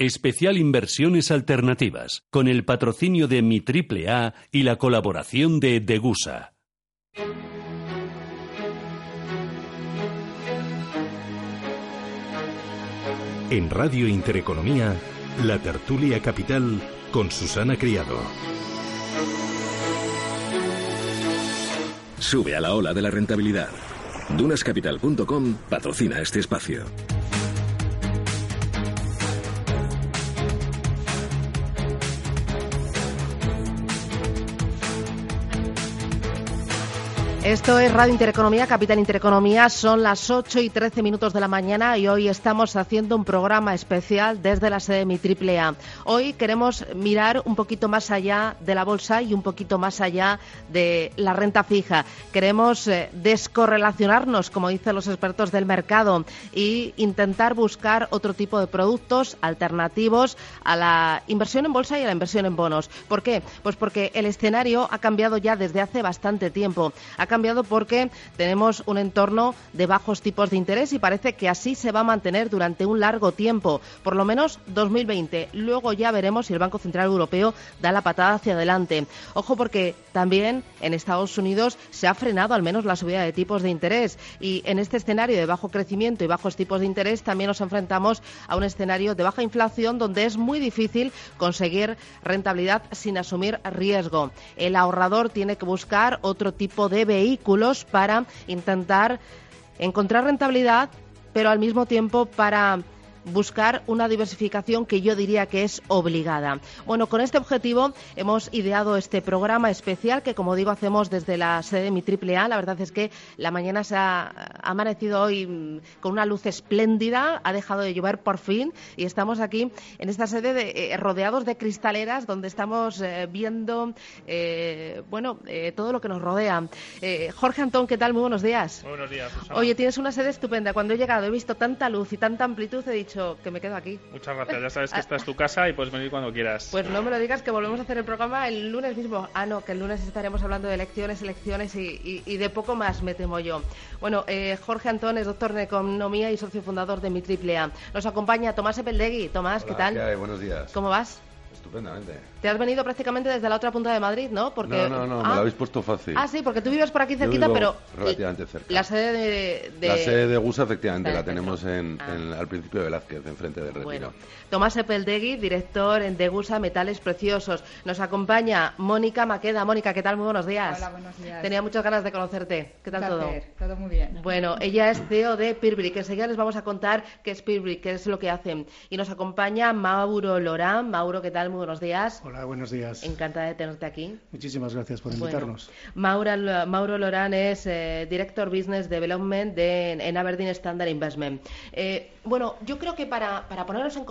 Especial Inversiones Alternativas, con el patrocinio de Mi Triple A y la colaboración de Degusa. En Radio Intereconomía, la tertulia capital con Susana Criado. Sube a la ola de la rentabilidad. Dunascapital.com patrocina este espacio. Esto es Radio Intereconomía, Capital Intereconomía. Son las 8 y 13 minutos de la mañana y hoy estamos haciendo un programa especial desde la sede de mi Triple A. Hoy queremos mirar un poquito más allá de la bolsa y un poquito más allá de la renta fija. Queremos eh, descorrelacionarnos, como dicen los expertos del mercado, y intentar buscar otro tipo de productos alternativos a la inversión en bolsa y a la inversión en bonos. ¿Por qué? Pues porque el escenario ha cambiado ya desde hace bastante tiempo cambiado porque tenemos un entorno de bajos tipos de interés y parece que así se va a mantener durante un largo tiempo, por lo menos 2020. Luego ya veremos si el Banco Central Europeo da la patada hacia adelante. Ojo porque también en Estados Unidos se ha frenado al menos la subida de tipos de interés y en este escenario de bajo crecimiento y bajos tipos de interés también nos enfrentamos a un escenario de baja inflación donde es muy difícil conseguir rentabilidad sin asumir riesgo. El ahorrador tiene que buscar otro tipo de vehículos para intentar encontrar rentabilidad, pero al mismo tiempo para buscar una diversificación que yo diría que es obligada. Bueno, con este objetivo hemos ideado este programa especial que, como digo, hacemos desde la sede de mi triple A. La verdad es que la mañana se ha amanecido hoy mm, con una luz espléndida, ha dejado de llover por fin y estamos aquí en esta sede de, eh, rodeados de cristaleras donde estamos eh, viendo, eh, bueno, todo lo que nos rodea. Jorge Antón, ¿qué tal? Muy buenos días. buenos días, Oye, tienes una sede estupenda. Cuando he llegado he visto tanta luz y tanta amplitud, he dicho que me quedo aquí. Muchas gracias, ya sabes que esta es tu casa y puedes venir cuando quieras. Pues no me lo digas que volvemos a hacer el programa el lunes mismo. Ah, no, que el lunes estaremos hablando de elecciones, elecciones y, de poco más, me temo yo. Bueno, eh, Jorge Antón es doctor de Economía y socio fundador de Mi Triple A. Nos acompaña Tomás Epeldegui. Tomás, ¿qué tal? Buenos días. ¿Cómo vas? Estupendamente. Te has venido prácticamente desde la otra punta de Madrid, ¿no? Porque... No, no, no, me lo ah. habéis puesto fácil. Ah, sí, porque tú vives por aquí cerquita, pero... Relativamente cerca. La sede de... La sede de GUSA, efectivamente, la tenemos en, ah. al principio de Velázquez, enfrente del Retiro. Bueno. Tomás Epeldegui, director de GUSA Metales Preciosos. Nos acompaña Mónica Maqueda. Mónica, ¿qué tal? Muy buenos días. Hola, buenos días. Tenía muchas ganas de conocerte. ¿Qué tal todo? Todo muy bien. Bueno, ella es CEO de Pirbrick. Enseguida les vamos a contar qué es Pirbrick, qué es lo que hacen. Y nos acompaña Mauro Lorán. Mauro, ¿qué tal? Muy buenos días. Hola, buenos días. Encantada de tenerte aquí. Muchísimas gracias por invitarnos. Mauro Lorán es eh, Director Business Development de, en Aberdeen Standard Investment. Eh, bueno, yo creo que para, para ponernos en,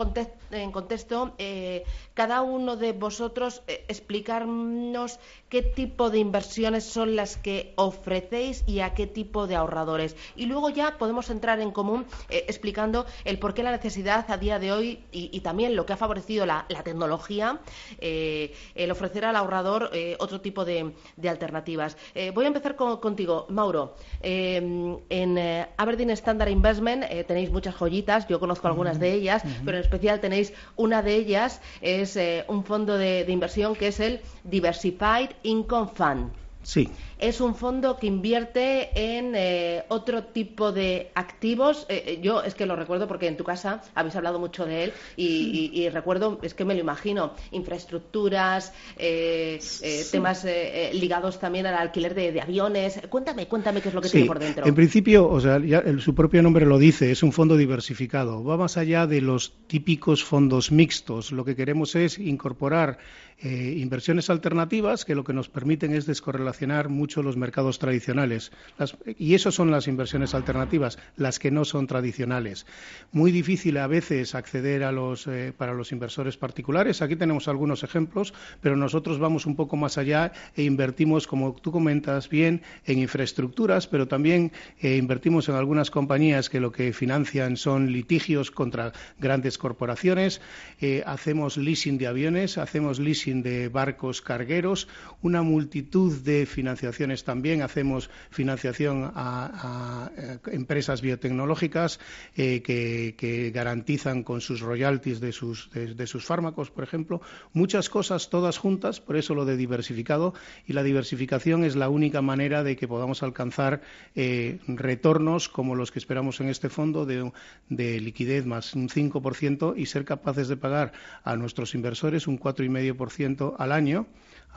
en contexto, eh, cada uno de vosotros explicarnos qué tipo de inversiones son las que ofrecéis y a qué tipo de ahorradores. Y luego ya podemos entrar en común explicando el por qué la necesidad a día de hoy y, también lo que ha favorecido la, la tecnología el ofrecer al ahorrador eh, otro tipo de, alternativas. Eh, voy a empezar contigo, Mauro. Eh, en Aberdeen Standard Investment tenéis muchas joyitas, yo conozco algunas de ellas, pero en especial tenéis una de ellas, es un fondo de inversión que es el Diversified Income Fund. Sí. Es un fondo que invierte en eh, otro tipo de activos. Eh, eh, yo es que lo recuerdo porque en tu casa habéis hablado mucho de él y, recuerdo, es que me lo imagino, infraestructuras, temas ligados también al alquiler de, aviones. Cuéntame, cuéntame qué es lo que tiene por dentro. En principio, o sea, su propio nombre lo dice, es un fondo diversificado. Va más allá de los típicos fondos mixtos. Lo que queremos es incorporar eh, inversiones alternativas que lo que nos permiten es descorrelacionar mucho los mercados tradicionales. y eso son las inversiones alternativas, las que no son tradicionales. Muy difícil a veces acceder a los, eh, para los inversores particulares. Aquí tenemos algunos ejemplos, pero nosotros vamos un poco más allá e invertimos, como tú comentas bien, en infraestructuras, pero también eh, invertimos en algunas compañías que lo que financian son litigios contra grandes corporaciones. hacemos leasing de aviones, hacemos leasing de barcos cargueros, una multitud de de también. Hacemos financiación a, empresas biotecnológicas eh, que, garantizan con sus royalties de sus, de, sus fármacos, por ejemplo. Muchas cosas todas juntas, por eso lo de diversificado. Y la diversificación es la única manera de que podamos alcanzar eh, retornos como los que esperamos en este fondo de, de liquidez más un 5% y ser capaces de pagar a nuestros inversores un 4,5% al año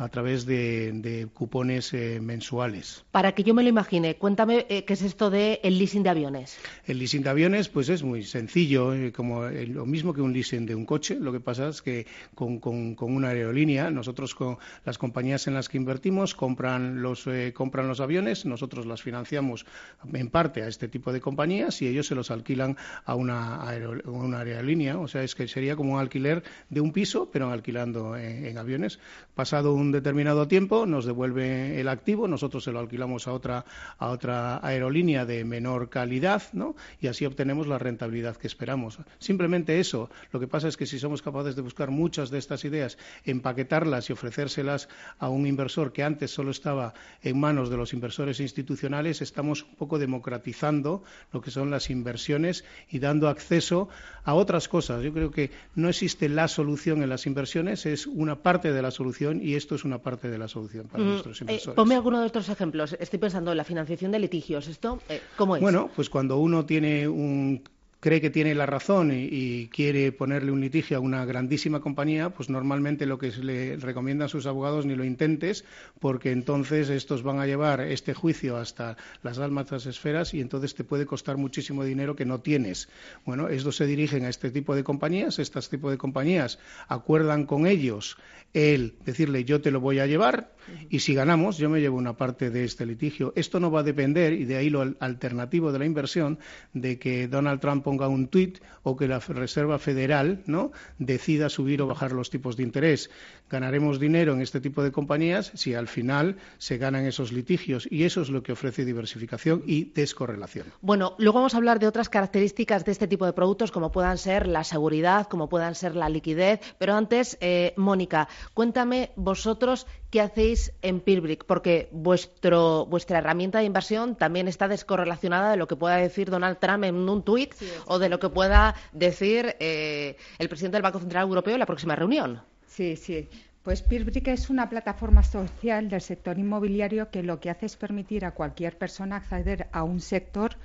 a través de, cupones eh, mensuales. Para que yo me lo imagine, cuéntame eh, qué es esto de el leasing de aviones. El leasing de aviones, pues es muy sencillo, eh, como lo mismo que un leasing de un coche. Lo que pasa es que con, una aerolínea, nosotros con las compañías en las que invertimos compran los compran los aviones, nosotros las financiamos en parte a este tipo de compañías y ellos se los alquilan a una, aerolínea. O sea, es que sería como un alquiler de un piso, pero alquilando en, en aviones. Pasado un determinado tiempo, nos devuelve el activo, nosotros se lo alquilamos a otra, a otra aerolínea de menor calidad, ¿no? Y así obtenemos la rentabilidad que esperamos. Simplemente eso. Lo que pasa es que si somos capaces de buscar muchas de estas ideas, empaquetarlas y ofrecérselas a un inversor que antes solo estaba en manos de los inversores institucionales, estamos un poco democratizando lo que son las inversiones y dando acceso a otras cosas. Yo creo que no existe la solución en las inversiones, es una parte de la solución y esto es una parte de la solución para mm, nuestros eh, inversores. ponme alguno de otros ejemplos. Estoy pensando en la financiación de litigios. ¿Esto eh, cómo es? Bueno, pues cuando uno tiene un cree que tiene la razón y, quiere ponerle un litigio a una grandísima compañía, pues normalmente lo que le recomiendan sus abogados ni lo intentes, porque entonces estos van a llevar este juicio hasta las almas esferas y entonces te puede costar muchísimo dinero que no tienes. Bueno, estos se dirigen a este tipo de compañías, este tipo de compañías acuerdan con ellos el decirle yo te lo voy a llevar y si ganamos yo me llevo una parte de este litigio. Esto no va a depender, y de ahí lo alternativo de la inversión, de que Donald Trump ponga un tuit o que la Reserva Federal ¿no? decida subir o bajar los tipos de interés. Ganaremos dinero en este tipo de compañías si al final se ganan esos litigios y eso es lo que ofrece diversificación y descorrelación. Bueno, luego vamos a hablar de otras características de este tipo de productos como puedan ser la seguridad, como puedan ser la liquidez, pero antes, eh, Mónica, Cuéntame vosotros qué hacéis en Peerbrick, porque vuestra herramienta de inversión también está descorrelacionada de lo que pueda decir Donald Trump en un tuit o de lo que pueda decir eh, el presidente del Banco Central Europeo en la próxima reunión. Sí, sí. Pues Peerbrick es una plataforma social del sector inmobiliario que lo que hace es permitir a cualquier persona acceder a un sector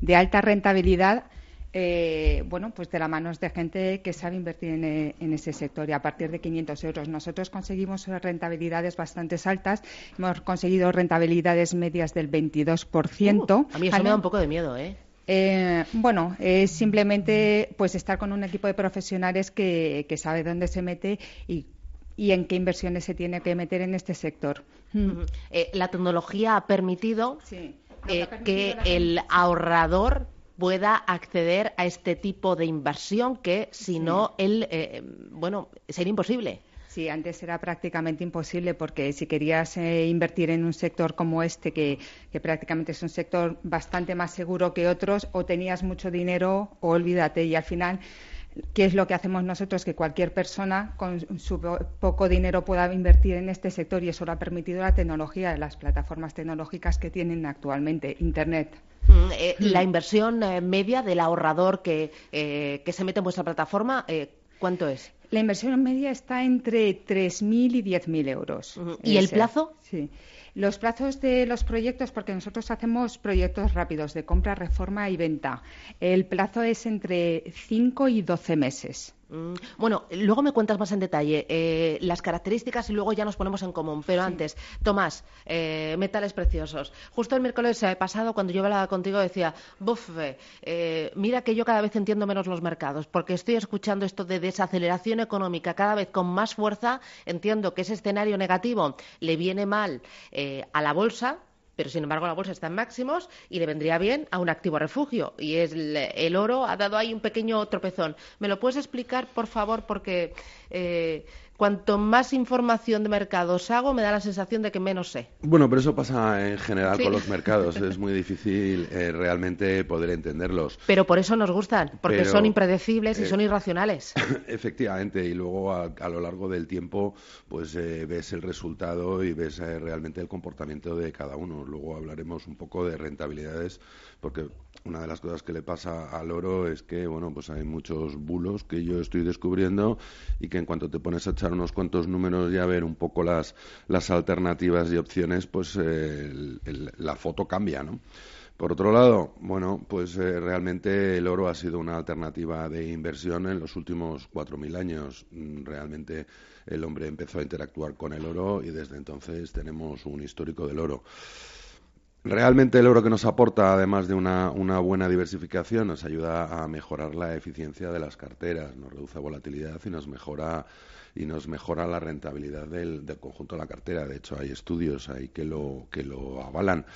de alta rentabilidad eh, bueno, pues de la mano de gente que sabe invertir eh, en, ese sector y a partir de 500 euros. Nosotros conseguimos rentabilidades bastante altas, hemos conseguido rentabilidades medias del 22%. Uh, a mí eso me da un poco de miedo, ¿eh? Eh, bueno, es simplemente pues estar con un equipo de profesionales que, sabe dónde se mete y, en qué inversiones se tiene que meter en este sector. la tecnología ha permitido que el ahorrador pueda acceder a este tipo de inversión que si no él eh, bueno sería imposible Sí, antes era prácticamente imposible porque si querías eh, invertir en un sector como este, que, prácticamente es un sector bastante más seguro que otros, o tenías mucho dinero o olvídate. Y al final, ¿qué es lo que hacemos nosotros? Que cualquier persona con su poco dinero pueda invertir en este sector y eso lo ha permitido la tecnología, las plataformas tecnológicas que tienen actualmente, Internet. Mm, eh, la inversión eh, media del ahorrador que, eh, que, se mete en vuestra plataforma, ¿cuánto es? La inversión media está entre 3.000 y 10.000 euros. ¿Y el plazo? Sí. Los plazos de los proyectos, porque nosotros hacemos proyectos rápidos de compra, reforma y venta. El plazo es entre 5 y 12 meses. Mm, bueno, luego me cuentas más en detalle eh, las características y luego ya nos ponemos en común. Pero antes, Tomás, eh, metales preciosos. Justo el miércoles eh, pasado, cuando yo hablaba contigo, decía, buf, mira que yo cada vez entiendo menos los mercados, porque estoy escuchando esto de desaceleración económica cada vez con más fuerza. Entiendo que ese escenario negativo le viene mal a la bolsa, pero sin embargo la bolsa está en máximos y le vendría bien a un activo refugio y es el, oro ha dado ahí un pequeño tropezón. ¿Me lo puedes explicar, por favor? Porque eh, cuanto más información de mercados hago, me da la sensación de que menos sé. Bueno, pero eso pasa en general con los mercados. es muy difícil eh, realmente poder entenderlos. Pero por eso nos gustan, porque son impredecibles y son irracionales. Efectivamente, y luego a, lo largo del tiempo, pues ves el resultado y ves realmente el comportamiento de cada uno. Luego hablaremos un poco de rentabilidades, porque una de las cosas que le pasa al oro es que, bueno, pues hay muchos bulos que yo estoy descubriendo y que en cuanto te pones a echar unos cuantos números y a ver un poco las, las alternativas y opciones, pues la foto cambia, ¿no? Por otro lado, bueno, pues eh, realmente el oro ha sido una alternativa de inversión en los últimos 4.000 años. Mm, realmente el hombre empezó a interactuar con el oro y desde entonces tenemos un histórico del oro. Realmente el oro que nos aporta, además de una, buena diversificación, nos ayuda a mejorar la eficiencia de las carteras, nos reduce volatilidad y nos mejora y nos mejora la rentabilidad del, conjunto de la cartera. De hecho, hay estudios ahí que lo, que lo avalan.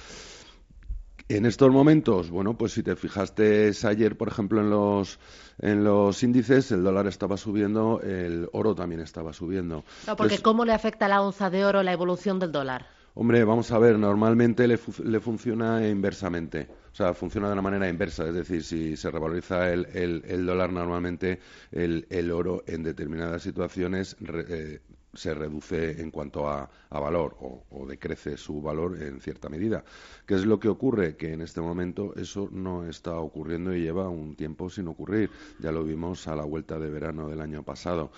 En estos momentos, bueno, pues si te fijaste ayer, por ejemplo, en los, en los índices, el dólar estaba subiendo, el oro también estaba subiendo. No, porque ¿cómo le afecta a la onza de oro la evolución del dólar? Hombre, vamos a ver, normalmente le, funciona inversamente. O sea, funciona de una manera inversa. Es decir, si se revaloriza el, dólar, normalmente el, oro en determinadas situaciones eh, se reduce en cuanto a, valor o, decrece su valor en cierta medida. ¿Qué es lo que ocurre? Que en este momento eso no está ocurriendo y lleva un tiempo sin ocurrir. Ya lo vimos a la vuelta de verano del año pasado.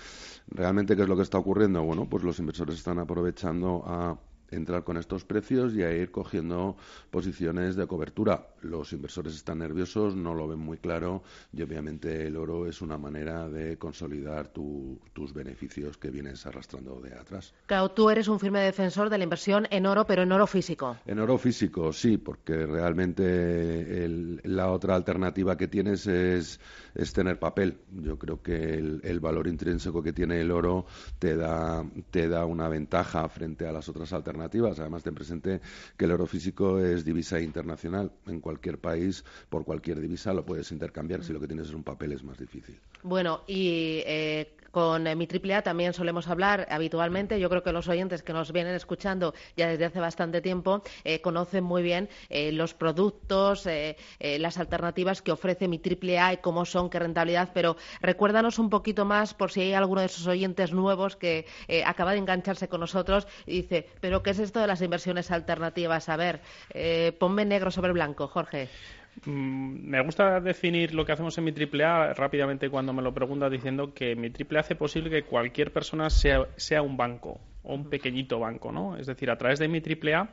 ¿Realmente qué es lo que está ocurriendo? Bueno, pues los inversores están aprovechando a entrar con estos precios y a ir cogiendo posiciones de cobertura. Los inversores están nerviosos, no lo ven muy claro y obviamente el oro es una manera de consolidar tus beneficios que vienes arrastrando de atrás. Claro, tú eres un firme defensor de la inversión en oro, pero en oro físico. En oro físico, sí, porque realmente la otra alternativa que tienes es, tener papel. Yo creo que el, valor intrínseco que tiene el oro te da, te da una ventaja frente a las otras alternativas Además, ten presente que el oro físico es divisa internacional. En cualquier país, por cualquier divisa, lo puedes intercambiar. Si lo que tienes es un papel, es más difícil. Bueno, y eh, con eh, mi triple A también solemos hablar habitualmente. Yo creo que los oyentes que nos vienen escuchando ya desde hace bastante tiempo eh, conocen muy bien los productos, las alternativas que ofrece mi triple A y cómo son, qué rentabilidad. Pero recuérdanos un poquito más por si hay alguno de esos oyentes nuevos que acaba de engancharse con nosotros y dice, pero ¿qué es esto de las inversiones alternativas? A ver, ponme negro sobre blanco, Jorge. Mm, me gusta definir lo que hacemos en mi AAA rápidamente cuando me lo preguntas diciendo que mi AAA hace posible que cualquier persona sea, sea un banco o un pequeñito banco, ¿no? Es decir, a través de mi AAA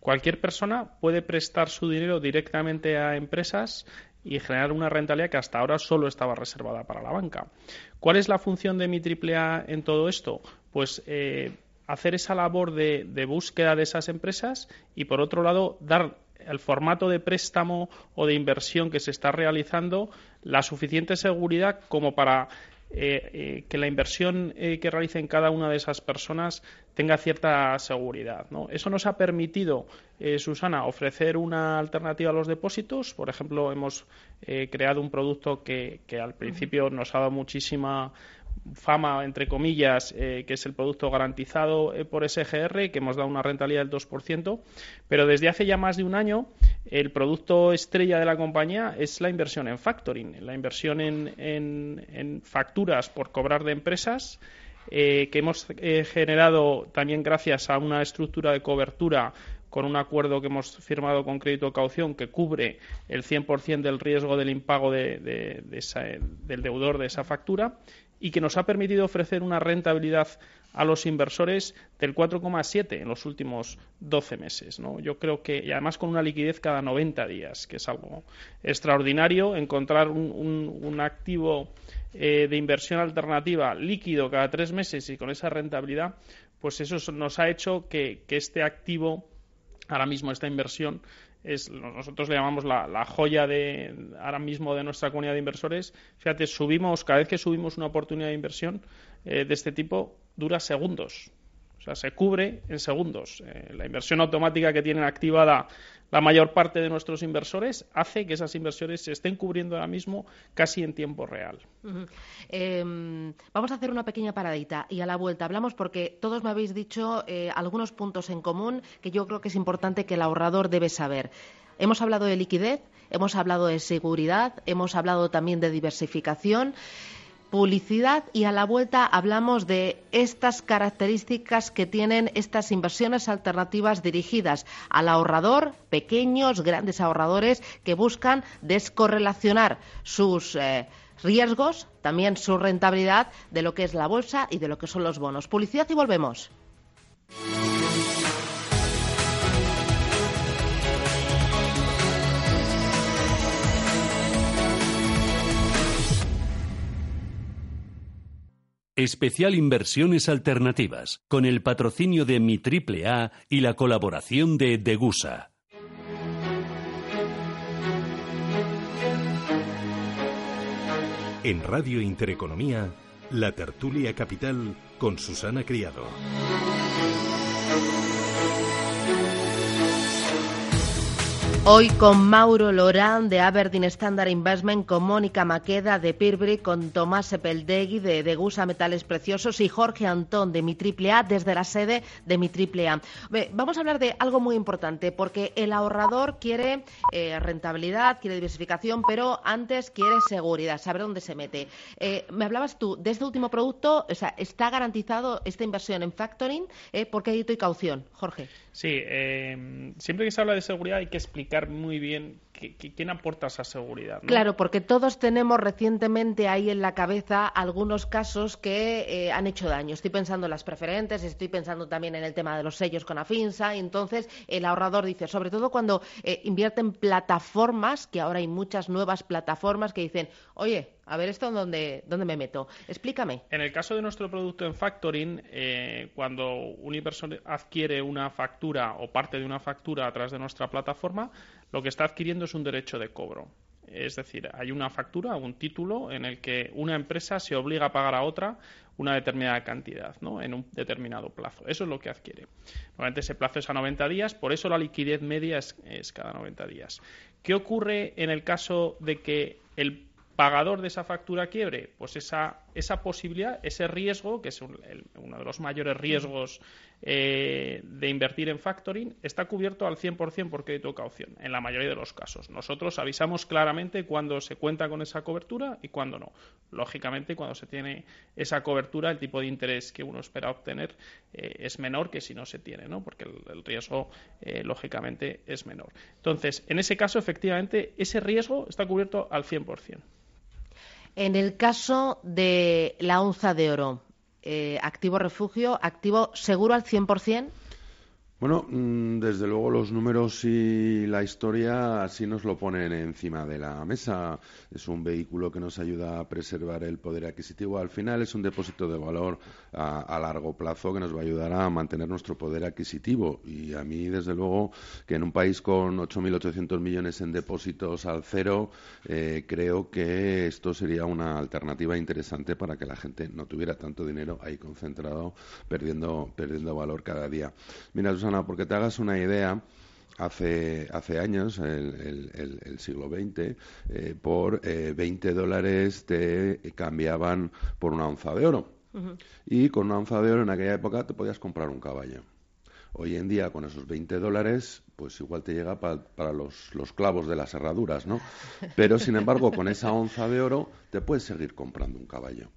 cualquier persona puede prestar su dinero directamente a empresas y generar una rentabilidad que hasta ahora solo estaba reservada para la banca. ¿Cuál es la función de mi AAA en todo esto? Pues eh, hacer esa labor de, de, búsqueda de esas empresas y, por otro lado, dar el formato de préstamo o de inversión que se está realizando la suficiente seguridad como para eh, eh, que la inversión eh, que realicen cada una de esas personas tenga cierta seguridad. Eso nos ha permitido, Susana, ofrecer una alternativa a los depósitos. Por ejemplo, hemos creado un producto que, que al principio nos ha dado muchísima fama, entre comillas, eh, que es el producto garantizado eh, por SGR, que hemos dado una rentabilidad del 2%, pero desde hace ya más de un año el producto estrella de la compañía es la inversión en factoring, la inversión en, facturas por cobrar de empresas. Eh, que hemos generado también gracias a una estructura de cobertura con un acuerdo que hemos firmado con Crédito Caución que cubre el 100% del riesgo del impago del deudor de esa factura y que nos ha permitido ofrecer una rentabilidad a los inversores del 4,7 en los últimos 12 meses. ¿no? Yo creo que, y además con una liquidez cada 90 días, que es algo extraordinario, encontrar un, activo eh, de inversión alternativa líquido cada tres meses y con esa rentabilidad, pues eso nos ha hecho que este activo, ahora mismo esta inversión, es nosotros le llamamos la, joya de ahora mismo de nuestra comunidad de inversores. Fíjate, subimos cada vez que subimos una oportunidad de inversión eh, de este tipo dura segundos. O sea, se cubre en segundos. Eh, la inversión automática que tienen activada la mayor parte de nuestros inversores, hace que esas inversiones se estén cubriendo ahora mismo casi en tiempo real. Em, vamos a hacer una pequeña paradita y a la vuelta hablamos porque todos me habéis dicho eh, algunos puntos en común que yo creo que es importante que el ahorrador debe saber. Hemos hablado de liquidez, hemos hablado de seguridad, hemos hablado también de diversificación publicidad y a la vuelta hablamos de estas características que tienen estas inversiones alternativas dirigidas al ahorrador, pequeños, grandes ahorradores que buscan descorrelacionar sus eh, riesgos, también su rentabilidad de lo que es la bolsa y de lo que son los bonos. Publicidad y volvemos. Especial Inversiones Alternativas, con el patrocinio de Mi Triple A y la colaboración de Degusa. En Radio Intereconomía, La Tertulia Capital con Susana Criado. Hoy con Mauro Lorán de Aberdeen Standard Investment, con Mónica Maqueda de Pirbrick, con Tomás Sepeldegui de Degusa Metales Preciosos y Jorge Antón de Mi Triple A desde la sede de Mi Triple A. Vamos a hablar de algo muy importante porque el ahorrador quiere eh, rentabilidad, quiere diversificación, pero antes quiere seguridad, saber dónde se mete. Eh, me hablabas tú de este último producto, o sea, ¿está garantizado esta inversión en factoring? Eh, ¿Por qué y caución? Jorge. Sí, eh, siempre que se habla de seguridad hay que explicar muy bien quién aporta esa seguridad. Claro, porque todos tenemos recientemente ahí en la cabeza algunos casos que eh, han hecho daño. Estoy pensando en las preferentes, estoy pensando también en el tema de los sellos con Afinsa. Y entonces el ahorrador dice, sobre todo cuando eh, invierte en plataformas, que ahora hay muchas nuevas plataformas que dicen, oye, a ver esto dónde, dónde me meto. Explícame. En el caso de nuestro producto en factoring, eh, cuando un inversor adquiere una factura o parte de una factura a través de nuestra plataforma, lo que está adquiriendo es un derecho de cobro. Es decir, hay una factura, un título en el que una empresa se obliga a pagar a otra una determinada cantidad, ¿no? En un determinado plazo. Eso es lo que adquiere. Normalmente ese plazo es a 90 días, por eso la liquidez media es, es cada 90 días. ¿Qué ocurre en el caso de que el pagador de esa factura quiebre, pues esa, esa posibilidad, ese riesgo, que es uno de los mayores riesgos eh, de invertir en factoring, está cubierto al 100% por crédito caución, en la mayoría de los casos. Nosotros avisamos claramente cuando se cuenta con esa cobertura y cuando no. Lógicamente, cuando se tiene esa cobertura, el tipo de interés que uno espera obtener eh, es menor que si no se tiene, ¿no? porque el, riesgo, eh, lógicamente, es menor. Entonces, en ese caso, efectivamente, ese riesgo está cubierto al 100%. En el caso de la onza de oro, eh, activo refugio, activo seguro al 100%. Bueno, mm, desde luego los números y la historia así nos lo ponen encima de la mesa. Es un vehículo que nos ayuda a preservar el poder adquisitivo. Al final es un depósito de valor a, largo plazo que nos va a ayudar a mantener nuestro poder adquisitivo. Y a mí, desde luego, que en un país con 8.800 millones en depósitos al cero, eh, creo que esto sería una alternativa interesante para que la gente no tuviera tanto dinero ahí concentrado, perdiendo, perdiendo valor cada día. Mira, porque te hagas una idea, hace, hace años, el, el, siglo XX, eh, por eh, 20 dólares te cambiaban por una onza de oro. Y con una onza de oro en aquella época te podías comprar un caballo. Hoy en día, con esos 20 dólares, pues igual te llega para los, los, clavos de las herraduras, ¿no? Pero, sin embargo, con esa onza de oro te puedes seguir comprando un caballo.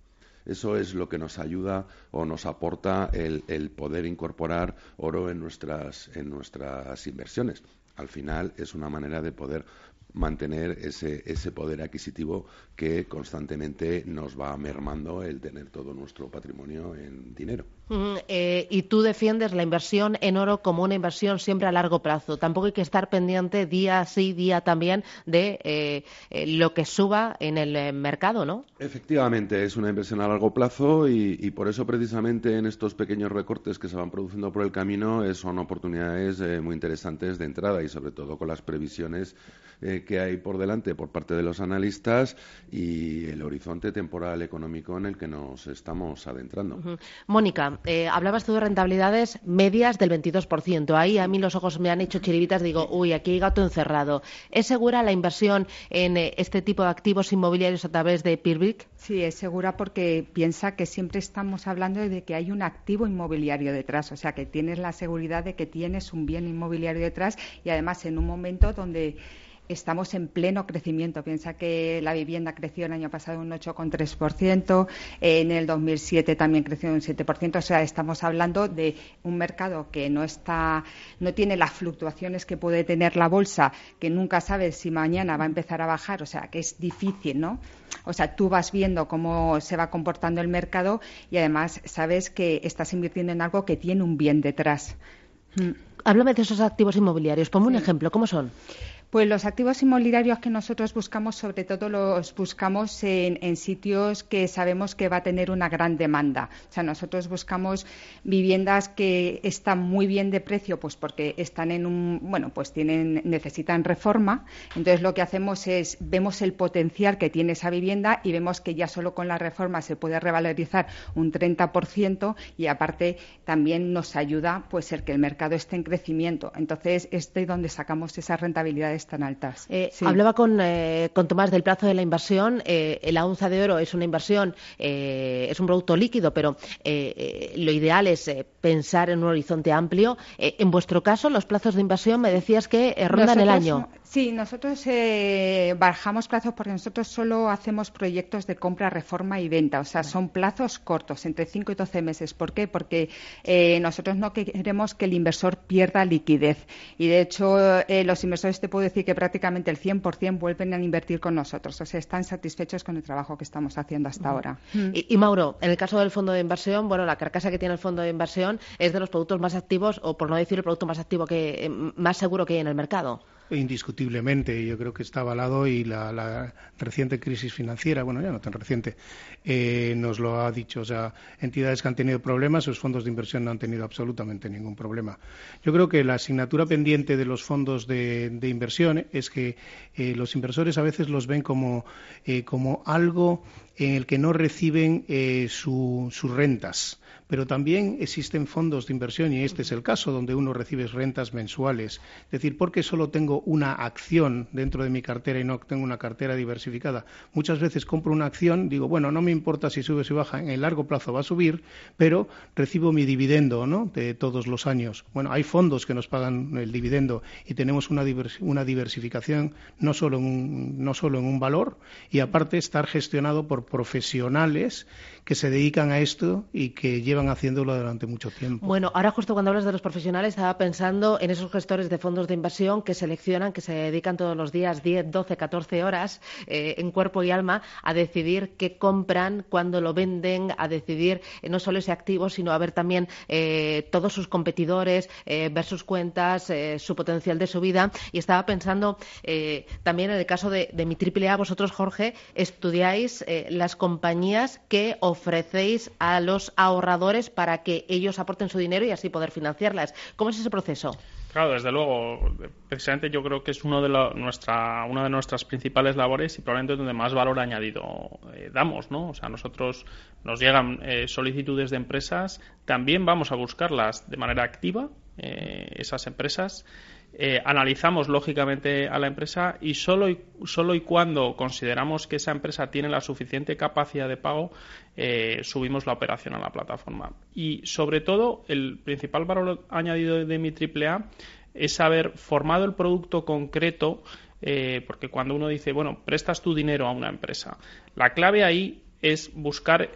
Eso es lo que nos ayuda o nos aporta el, poder incorporar oro en nuestras, en nuestras inversiones. Al final es una manera de poder mantener ese, ese poder adquisitivo que constantemente nos va mermando el tener todo nuestro patrimonio en dinero. Eh, y tú defiendes la inversión en oro como una inversión siempre a largo plazo. Tampoco hay que estar pendiente día sí, día también de eh, eh, lo que suba en el mercado, ¿no? Efectivamente, es una inversión a largo plazo y, y, por eso precisamente en estos pequeños recortes que se van produciendo por el camino son oportunidades muy interesantes de entrada y sobre todo con las previsiones que hay por delante por parte de los analistas y el horizonte temporal económico en el que nos estamos adentrando. Mónica, eh, hablabas tú de rentabilidades medias del 22%. Ahí a mí los ojos me han hecho chiribitas, digo, uy, aquí hay gato encerrado. ¿Es segura la inversión en eh, este tipo de activos inmobiliarios a través de PIRBIC? Sí, es segura porque piensa que siempre estamos hablando de que hay un activo inmobiliario detrás, o sea, que tienes la seguridad de que tienes un bien inmobiliario detrás y además en un momento donde estamos en pleno crecimiento. Piensa que la vivienda creció el año pasado un 8,3%, en el 2007 también creció un 7%. O sea, estamos hablando de un mercado que no está, no tiene las fluctuaciones que puede tener la bolsa, que nunca sabes si mañana va a empezar a bajar. O sea, que es difícil, ¿no? O sea, tú vas viendo cómo se va comportando el mercado y además sabes que estás invirtiendo en algo que tiene un bien detrás. Háblame de esos activos inmobiliarios. Ponme un ejemplo. ¿Cómo son? Pues los activos inmobiliarios que nosotros buscamos, sobre todo los buscamos en, sitios que sabemos que va a tener una gran demanda. O sea, nosotros buscamos viviendas que están muy bien de precio, pues porque están en un, bueno, pues tienen, necesitan reforma. Entonces lo que hacemos es, vemos el potencial que tiene esa vivienda y vemos que ya solo con la reforma se puede revalorizar un 30% y aparte también nos ayuda pues el que el mercado esté en crecimiento. Entonces, este es donde sacamos esas rentabilidades tan altas. Eh, hablaba con, eh, con, Tomás del plazo de la inversión. Eh, la onza de oro es una inversión, es un producto líquido, pero lo ideal es pensar en un horizonte amplio. en vuestro caso, los plazos de inversión me decías que rondan el año. Sí, nosotros bajamos plazos porque nosotros solo hacemos proyectos de compra, reforma y venta. O sea, son plazos cortos, entre 5 y 12 meses. ¿Por qué? Porque nosotros no queremos que el inversor pierda liquidez. Y de hecho, los inversores te puedo decir que prácticamente el 100% vuelven a invertir con nosotros. O sea, están satisfechos con el trabajo que estamos haciendo hasta ahora. Y, Mauro, en el caso del fondo de inversión, bueno, la carcasa que tiene el fondo de inversión es de los productos más activos, o por no decir el producto más activo que eh, más seguro que hay en el mercado. Indiscutiblemente, yo creo que está avalado y la, reciente crisis financiera, bueno, ya no tan reciente, eh, nos lo ha dicho. O sea, entidades que han tenido problemas, sus fondos de inversión no han tenido absolutamente ningún problema. Yo creo que la asignatura pendiente de los fondos de, inversión es que eh, los inversores a veces los ven como, eh, como algo en el que no reciben sus rentas pero también existen fondos de inversión y este es el caso donde uno recibe rentas mensuales. Es decir, ¿por qué solo tengo una acción dentro de mi cartera y no tengo una cartera diversificada? Muchas veces compro una acción, digo, bueno, no me importa si sube o si baja, en el largo plazo va a subir, pero recibo mi dividendo ¿no? de todos los años. Bueno, hay fondos que nos pagan el dividendo y tenemos una, diversificación no solo, en un, no solo en un valor y aparte estar gestionado por profesionales que se dedican a esto y que llevan haciéndolo durante mucho tiempo. Bueno, ahora justo cuando hablas de los profesionales estaba pensando en esos gestores de fondos de inversión que seleccionan, que se dedican todos los días 10, 12, 14 horas eh, en cuerpo y alma a decidir qué compran, cuándo lo venden, a decidir eh, no solo ese activo, sino a ver también eh, todos sus competidores, ver sus cuentas, su potencial de subida. Y estaba pensando también en el caso de, mi AAA, vosotros, Jorge, estudiáis las compañías que ofrecéis a los ahorradores para que ellos aporten su dinero y así poder financiarlas. ¿Cómo es ese proceso? Claro, desde luego. Precisamente yo creo que es uno de nuestra, una de nuestras principales labores y probablemente donde más valor añadido eh, damos, ¿no? O sea, nosotros nos llegan eh, solicitudes de empresas, también vamos a buscarlas de manera activa, eh, esas empresas, eh, analizamos lógicamente a la empresa y solo, y solo y cuando consideramos que esa empresa tiene la suficiente capacidad de pago, eh, subimos la operación a la plataforma. Y sobre todo, el principal valor añadido de mi AAA es haber formado el producto concreto, eh, porque cuando uno dice, bueno, prestas tu dinero a una empresa, la clave ahí es buscar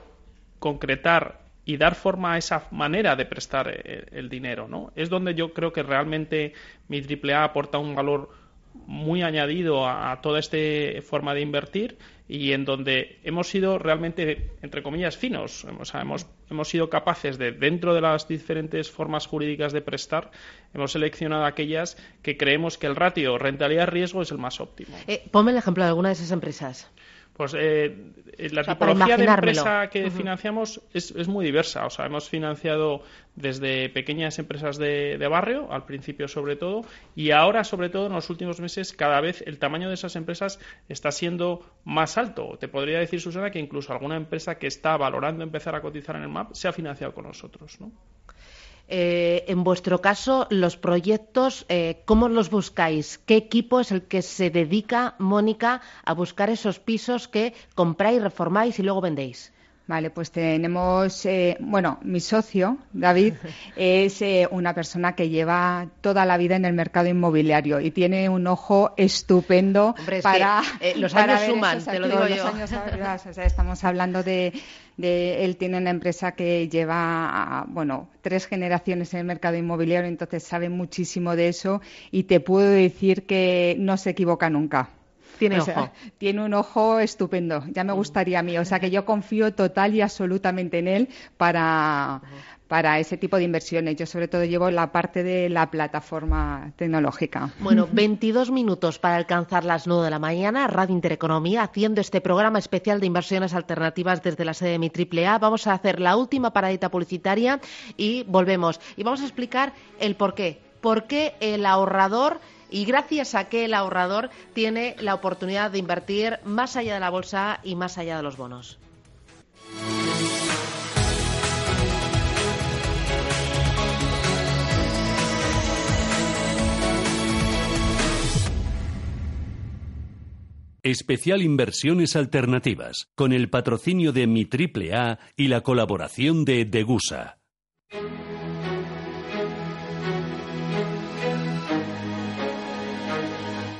concretar y dar forma a esa manera de prestar eh, el, dinero, ¿no? Es donde yo creo que realmente mi AAA aporta un valor muy añadido a, toda esta forma de invertir y en donde hemos sido realmente, entre comillas, finos. hemos, hemos sido capaces de, dentro de las diferentes formas jurídicas de prestar, hemos seleccionado aquellas que creemos que el ratio rentabilidad-riesgo es el más óptimo. Eh, ponme el ejemplo de alguna de esas empresas. Pues eh, la tipología de empresa que financiamos es, es, muy diversa. O sea, hemos financiado desde pequeñas empresas de, de, barrio, al principio sobre todo, y ahora sobre todo en los últimos meses cada vez el tamaño de esas empresas está siendo más alto. Te podría decir, Susana, que incluso alguna empresa que está valorando empezar a cotizar en el MAP se ha financiado con nosotros, ¿no? Eh, en vuestro caso, los proyectos, eh, ¿cómo los buscáis? ¿Qué equipo es el que se dedica, Mónica, a buscar esos pisos que compráis, reformáis y luego vendéis? Vale, pues tenemos, eh, bueno, mi socio, David, es eh, una persona que lleva toda la vida en el mercado inmobiliario y tiene un ojo estupendo para... Eh, los años suman, te lo digo yo. o sea, estamos hablando de, de, Él tiene una empresa que lleva, bueno, tres generaciones en el mercado inmobiliario, entonces sabe muchísimo de eso y te puedo decir que no se equivoca nunca. Tiene ojo. Tiene un ojo estupendo. Ya me gustaría a mí. O sea que yo confío total y absolutamente en él para, para ese tipo de inversiones. Yo sobre todo llevo la parte de la plataforma tecnológica. Bueno, 22 minutos para alcanzar las 9 de la mañana, Radio Intereconomía, haciendo este programa especial de inversiones alternativas desde la sede de mi AAA. Vamos a hacer la última paradita publicitaria y volvemos. Y vamos a explicar el por qué. ¿Por qué el ahorrador y gracias a que el ahorrador tiene la oportunidad de invertir más allá de la bolsa y más allá de los bonos. Especial Inversiones Alternativas, con el patrocinio de Mi Triple A y la colaboración de Degusa.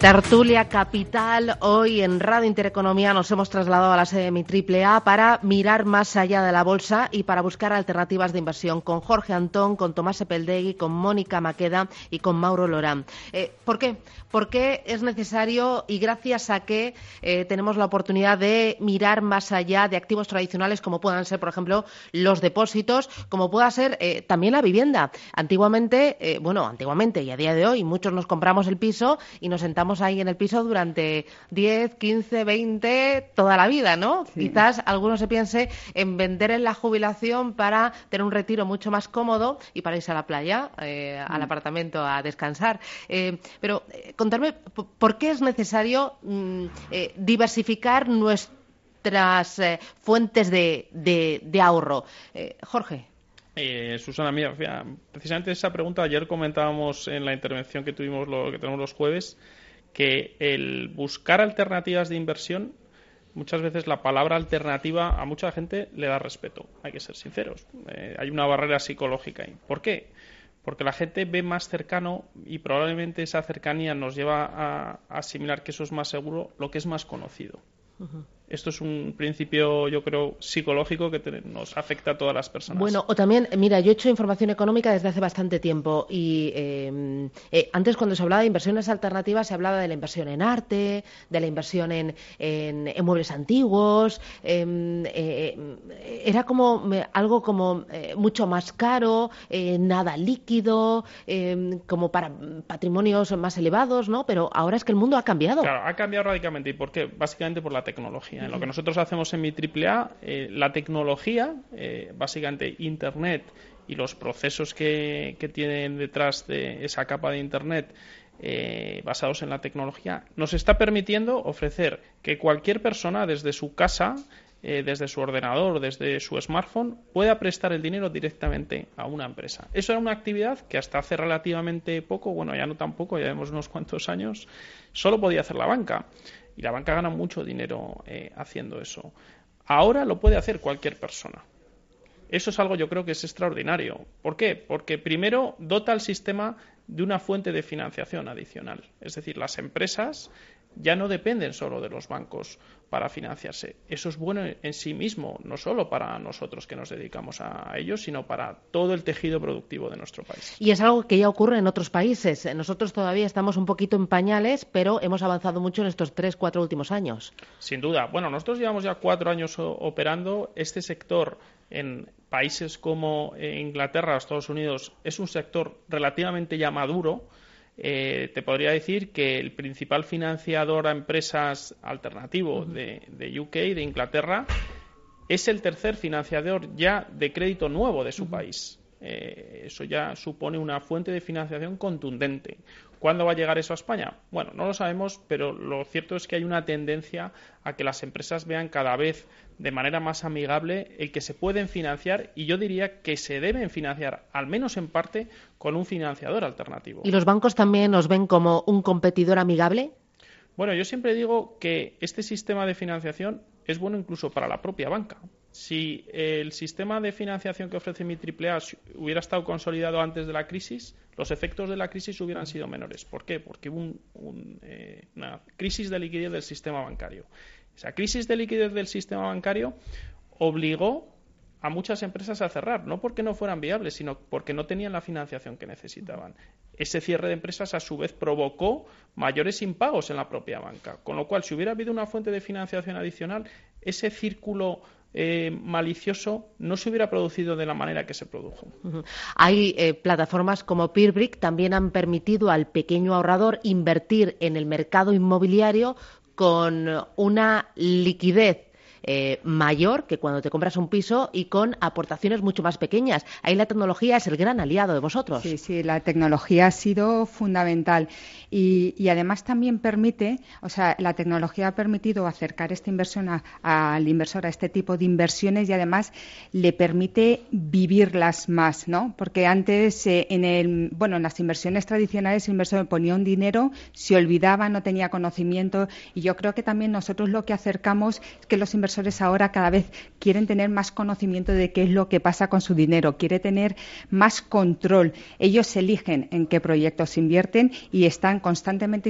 Tertulia Capital, hoy en Radio Intereconomía nos hemos trasladado a la sede de mi AAA para mirar más allá de la bolsa y para buscar alternativas de inversión con Jorge Antón, con Tomás Epeldegui, con Mónica Maqueda y con Mauro Lorán. Eh, ¿Por qué? Porque es necesario y gracias a que eh, tenemos la oportunidad de mirar más allá de activos tradicionales como puedan ser, por ejemplo, los depósitos, como pueda ser eh, también la vivienda. Antiguamente, bueno, antiguamente y a día de hoy muchos nos compramos el piso y nos sentamos ahí en el piso durante 10, 15, 20, toda la vida, ¿no? Quizás alguno se piense en vender en la jubilación para tener un retiro mucho más cómodo y para irse a la playa, eh, al mm. apartamento a descansar. Eh, pero eh, contarme, ¿por qué es necesario mm, diversificar nuestras fuentes de, de ahorro? Jorge. Eh, Susana, mira, precisamente esa pregunta ayer comentábamos en la intervención que tuvimos lo que tenemos los jueves que el buscar alternativas de inversión, muchas veces la palabra alternativa a mucha gente le da respeto, hay que ser sinceros. Eh, hay una barrera psicológica ahí. ¿Por qué? Porque la gente ve más cercano y probablemente esa cercanía nos lleva a, asimilar que eso es más seguro lo que es más conocido. Esto es un principio, yo creo, psicológico que nos afecta a todas las personas. Bueno, o también, mira, yo he hecho información económica desde hace bastante tiempo y eh, eh, antes cuando se hablaba de inversiones alternativas se hablaba de la inversión en arte, de la inversión en, en, muebles antiguos, em, eh, era como algo como mucho más caro, nada líquido, em, como para patrimonios más elevados, ¿no? Pero ahora es que el mundo ha cambiado. Claro, ha cambiado radicalmente. ¿Y por qué? Básicamente por la tecnología. En lo que nosotros hacemos en mi AAA, eh, la tecnología, eh, básicamente Internet y los procesos que, tienen detrás de esa capa de Internet eh, basados en la tecnología, nos está permitiendo ofrecer que cualquier persona desde su casa, desde su ordenador, desde su smartphone, pueda prestar el dinero directamente a una empresa. Eso era una actividad que hasta hace relativamente poco, bueno, ya no tan poco, ya vemos unos cuantos años, solo podía hacer la banca. Y la banca gana mucho dinero eh, haciendo eso. Ahora lo puede hacer cualquier persona. Eso es algo yo creo que es extraordinario. ¿Por qué? Porque primero dota al sistema de una fuente de financiación adicional. Es decir, las empresas ya no dependen solo de los bancos para financiarse. Eso es bueno en sí mismo, no solo para nosotros que nos dedicamos a ello, sino para todo el tejido productivo de nuestro país. Y es algo que ya ocurre en otros países. Nosotros todavía estamos un poquito en pañales, pero hemos avanzado mucho en estos tres, cuatro últimos años. Sin duda. Bueno, nosotros llevamos ya cuatro años operando. Este sector en países como eh, Inglaterra o Estados Unidos es un sector relativamente ya maduro eh, te podría decir que el principal financiador a empresas alternativo de, de, UK, de Inglaterra, es el tercer financiador ya de crédito nuevo de su país. Eh, eso ya supone una fuente de financiación contundente. ¿Cuándo va a llegar eso a España? Bueno, no lo sabemos, pero lo cierto es que hay una tendencia a que las empresas vean cada vez de manera más amigable el que se pueden financiar y yo diría que se deben financiar, al menos en parte, con un financiador alternativo. ¿Y los bancos también nos ven como un competidor amigable? Bueno, yo siempre digo que este sistema de financiación es bueno incluso para la propia banca. Si el sistema de financiación que ofrece mi AAA hubiera estado consolidado antes de la crisis, los efectos de la crisis hubieran sido menores. ¿Por qué? Porque hubo eh, una crisis de liquidez del sistema bancario. Esa crisis de liquidez del sistema bancario obligó a muchas empresas a cerrar, no porque no fueran viables, sino porque no tenían la financiación que necesitaban. Ese cierre de empresas, a su vez, provocó mayores impagos en la propia banca. Con lo cual, si hubiera habido una fuente de financiación adicional, ese círculo eh, malicioso no se hubiera producido de la manera que se produjo. Hay eh, plataformas como Peerbrick también han permitido al pequeño ahorrador invertir en el mercado inmobiliario con una liquidez eh, mayor que cuando te compras un piso y con aportaciones mucho más pequeñas. Ahí la tecnología es el gran aliado de vosotros. Sí, sí, la tecnología ha sido fundamental y, además también permite, o sea, la tecnología ha permitido acercar esta inversión al inversor a este tipo de inversiones y además le permite vivirlas más, ¿no? Porque antes eh, en el, bueno, en las inversiones tradicionales el inversor ponía un dinero, se olvidaba, no tenía conocimiento y yo creo que también nosotros lo que acercamos es que los inversores inversores ahora cada vez quieren tener más conocimiento de qué es lo que pasa con su dinero, quiere tener más control. Ellos eligen en qué proyectos invierten y están constantemente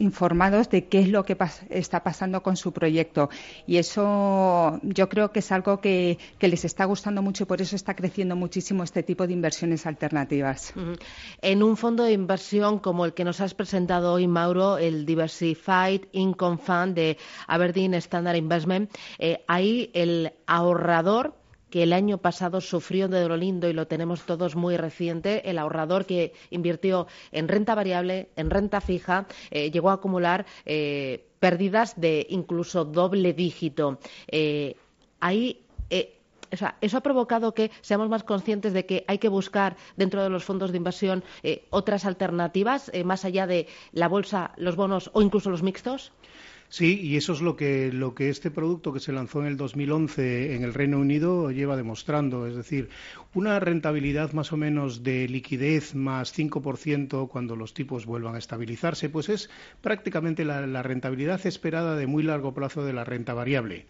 informados de qué es lo que está pasando con su proyecto. Y eso yo creo que es algo que, les está gustando mucho y por eso está creciendo muchísimo este tipo de inversiones alternativas. En un fondo de inversión como el que nos has presentado hoy, Mauro, el Diversified Income Fund de Aberdeen Standard Investment, eh, ahí el ahorrador que el año pasado sufrió de lo lindo y lo tenemos todos muy reciente, el ahorrador que invirtió en renta variable, en renta fija, eh, llegó a acumular eh, pérdidas de incluso doble dígito. ahí eso ha provocado que seamos más conscientes de que hay que buscar dentro de los fondos de inversión otras alternativas, más allá de la bolsa, los bonos o incluso los mixtos. Sí, y eso es lo que, lo que este producto que se lanzó en el 2011 en el Reino Unido lleva demostrando. Es decir, una rentabilidad más o menos de liquidez más 5% cuando los tipos vuelvan a estabilizarse, pues es prácticamente la, la rentabilidad esperada de muy largo plazo de la renta variable.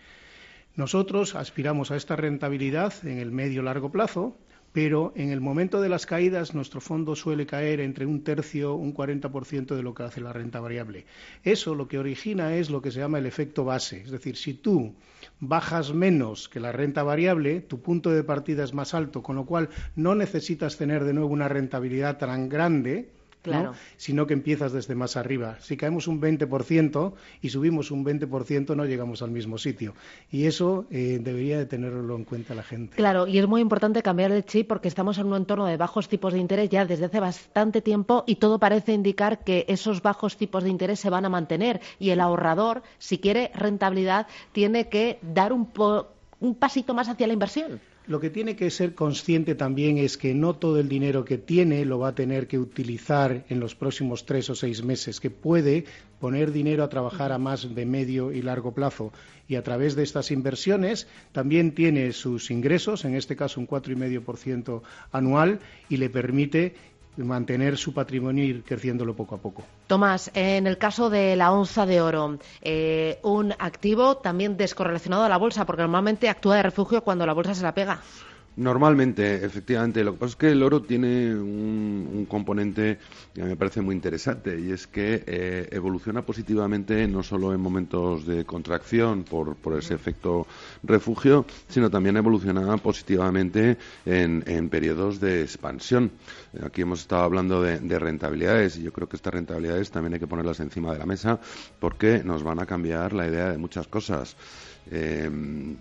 Nosotros aspiramos a esta rentabilidad en el medio largo plazo pero en el momento de las caídas nuestro fondo suele caer entre un tercio, un 40% de lo que hace la renta variable. Eso lo que origina es lo que se llama el efecto base, es decir, si tú bajas menos que la renta variable, tu punto de partida es más alto, con lo cual no necesitas tener de nuevo una rentabilidad tan grande Claro. sino que empiezas desde más arriba. Si caemos un 20% y subimos un 20%, no llegamos al mismo sitio. Y eso eh, debería de tenerlo en cuenta la gente. Claro, y es muy importante cambiar el chip porque estamos en un entorno de bajos tipos de interés ya desde hace bastante tiempo y todo parece indicar que esos bajos tipos de interés se van a mantener. Y el ahorrador, si quiere rentabilidad, tiene que dar un, un pasito más hacia la inversión. Lo que tiene que ser consciente también es que no todo el dinero que tiene lo va a tener que utilizar en los próximos tres o seis meses, que puede poner dinero a trabajar a más de medio y largo plazo. Y a través de estas inversiones también tiene sus ingresos, en este caso un 4,5% anual, y le permite mantener su patrimonio y ir creciéndolo poco a poco. Tomás, en el caso de la onza de oro, eh, un activo también descorrelacionado a la bolsa, porque normalmente actúa de refugio cuando la bolsa se la pega. Normalmente, efectivamente. Lo que pasa es que el oro tiene un, componente que me parece muy interesante y es que eh, evoluciona positivamente no solo en momentos de contracción por, ese efecto refugio, sino también evoluciona positivamente en, periodos de expansión. Aquí hemos estado hablando de, de rentabilidades y yo creo que estas rentabilidades también hay que ponerlas encima de la mesa porque nos van a cambiar la idea de muchas cosas. Eh,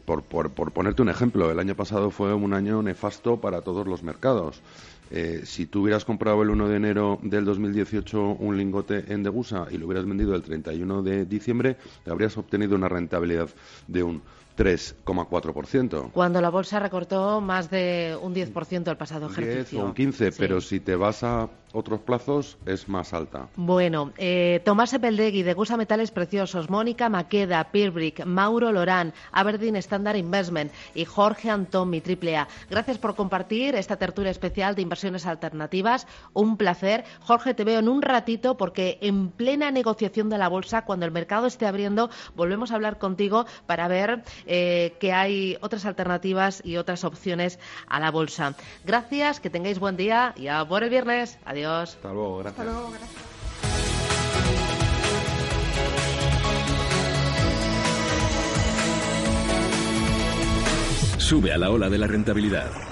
por, por, ponerte un ejemplo, el año pasado fue un año nefasto para todos los mercados. Eh, si tú hubieras comprado el 1 de enero del 2018 un lingote en Degusa y lo hubieras vendido el 31 de diciembre, habrías obtenido una rentabilidad de un 3,4%. Cuando la bolsa recortó más de un 10% el pasado ejercicio. 10 o un 15, pero si te vas a otros plazos es más alta. Bueno, eh, Tomás Epeldegui, de Gusa Metales Preciosos, Mónica Maqueda, Pirbrick, Mauro Lorán, Aberdeen Standard Investment y Jorge Antón, mi triple A. Gracias por compartir esta tertulia especial de inversiones alternativas. Un placer. Jorge, te veo en un ratito porque en plena negociación de la bolsa, cuando el mercado esté abriendo, volvemos a hablar contigo para ver eh, que hay otras alternativas y otras opciones a la bolsa. Gracias, que tengáis buen día y a por el viernes. Adiós. Hasta luego, gracias. Hasta luego, gracias. Sube a la ola de la rentabilidad.